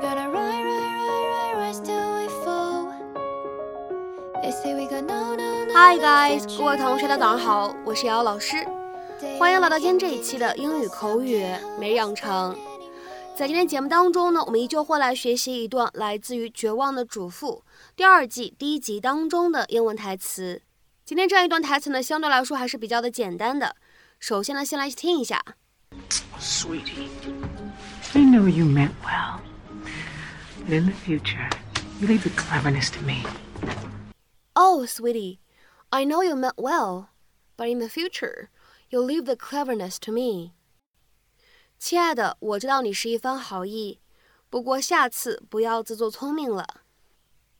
gotta ride, ride, ride, ride, rise till we fall. They say we got no, no, no. Hi guys，各位同学大家早上好，我是瑶瑶老师，欢迎来到今天这一期的英语口语每日养成。在今天节目当中呢，我们依旧会来学习一段来自于《绝望的主妇》第二季第一集当中的英文台词。今天这样一段台词呢，相对来说还是比较的简单的。首先呢，先来听一下。Sweetie, I know you meant well. But in the future, you leave the cleverness to me. Oh, sweetie, I know you meant well, but in the future, you'll leave the cleverness to me. 亲爱的，我知道你是一番好意，不过下次不要自作聪明了。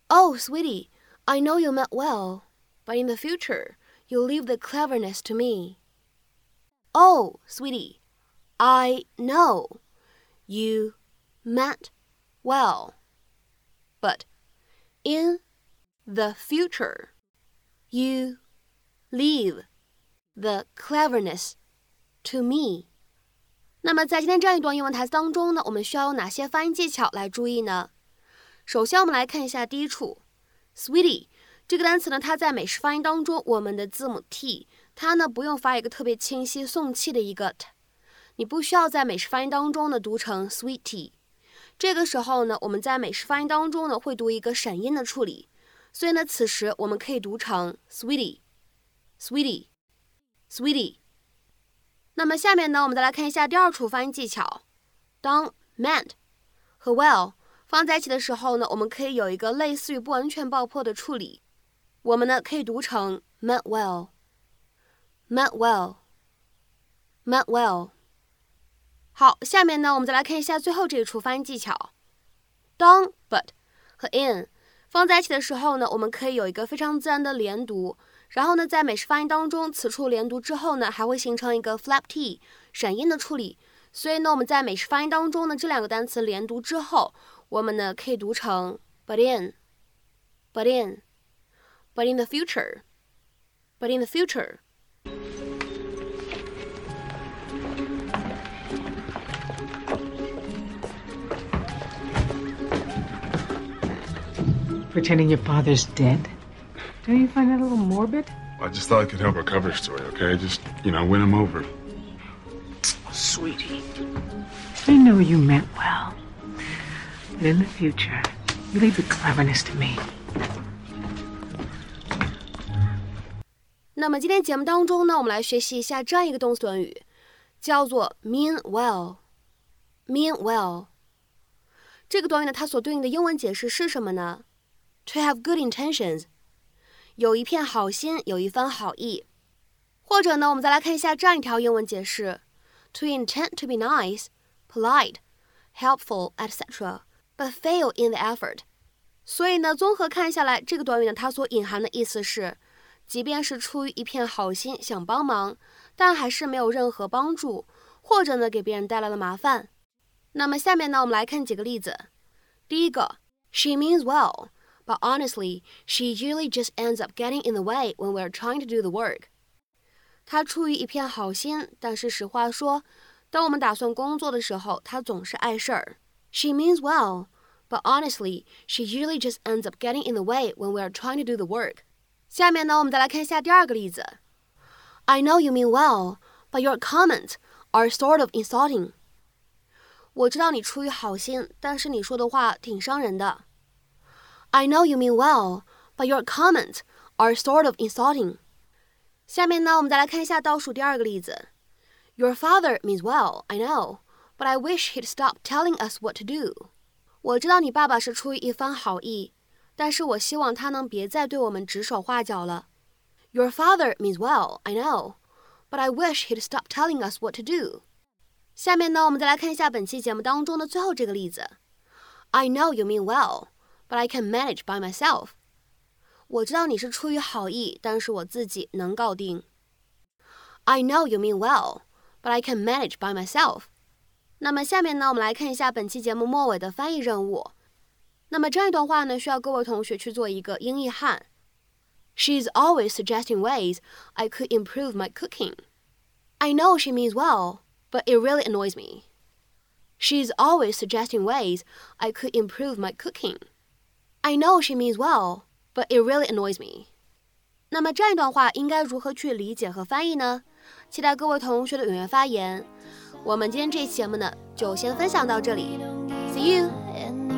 Oh, sweetie, I know you meant well, but in the future, you'll leave the cleverness to me. Oh, sweetie, I know you meant well, But in the future, you leave the cleverness to me. 那么在今天这样一段英文台词当中呢，我们需要有哪些发音技巧来注意呢？首先，我们来看一下第一处，sweetie 这个单词呢，它在美式发音当中，我们的字母 t 它呢不用发一个特别清晰送气的一个 t，你不需要在美式发音当中呢读成 sweetie。这个时候呢，我们在美式发音当中呢会读一个闪音的处理，所以呢，此时我们可以读成 sweetie，sweetie，sweetie。那么下面呢，我们再来看一下第二处发音技巧。当 meant 和 well 放在一起的时候呢，我们可以有一个类似于不完全爆破的处理。我们呢可以读成 meant well，meant well，meant well。好，下面呢，我们再来看一下最后这一处发音技巧。当 but 和 in 放在一起的时候呢，我们可以有一个非常自然的连读。然后呢，在美式发音当中，此处连读之后呢，还会形成一个 flap t 闪音的处理。所以呢，我们在美式发音当中呢，这两个单词连读之后，我们呢可以读成 but in，but in，but in the future，but in the future。Pretending your father's dead? Don't you find that a little morbid? I just thought I could help our cover story, okay? Just, you know, win him over. Sweetie, I know you meant well. But in the future, you leave the cleverness to me. 那么今天节目当中呢，我们来学习一下这样一个动词短语，叫做 mean well。mean well 这个短语呢，它所对应的英文解释是什么呢 ？To have good intentions 有一片好心，有一番好意。或者呢，我们再来看一下这样一条英文解释：to intend to be nice, polite, helpful, etc., but fail in the effort。所以呢，综合看下来，这个短语呢，它所隐含的意思是，即便是出于一片好心想帮忙，但还是没有任何帮助，或者呢，给别人带来了麻烦。那么下面呢，我们来看几个例子。第一个，She means well。but honestly, she usually just ends up getting in the way when we're trying to do the work. 她出于一片好心，但是实话说，当我们打算工作的时候，她总是碍事儿。She means well, but honestly, she usually just ends up getting in the way when we're trying to do the work. 下面呢，我们再来看一下第二个例子。I know you mean well, but your comments are sort of insulting. 我知道你出于好心，但是你说的话挺伤人的。 I know you mean well, but your comments are sort of insulting. 下面呢，我们再来看一下倒数第二个例子。Your father means well, I know, but I wish he'd stop telling us what to do. 我知道你爸爸是出于一番好意，但是我希望他能别再对我们指手画脚了。Your father means well, I know, but I wish he'd stop telling us what to do. 下面呢，我们再来看一下本期节目当中的最后这个例子。I know you mean well but I can manage by myself. 我知道你是出于好意，但是我自己能搞定。I know you mean well, but I can manage by myself. 那么下面呢，我们来看一下本期节目末尾的翻译任务。那么这一段话呢，需要各位同学去做一个英译汉。She's always suggesting ways I could improve my cooking. I know she means well, but it really annoys me. She's always suggesting ways I could improve my cooking. I know she means well, but it really annoys me. 那么这样一段话应该如何去理解和翻译呢？期待各位同学的踊跃发言。我们今天这期节目呢，就先分享到这里。See you.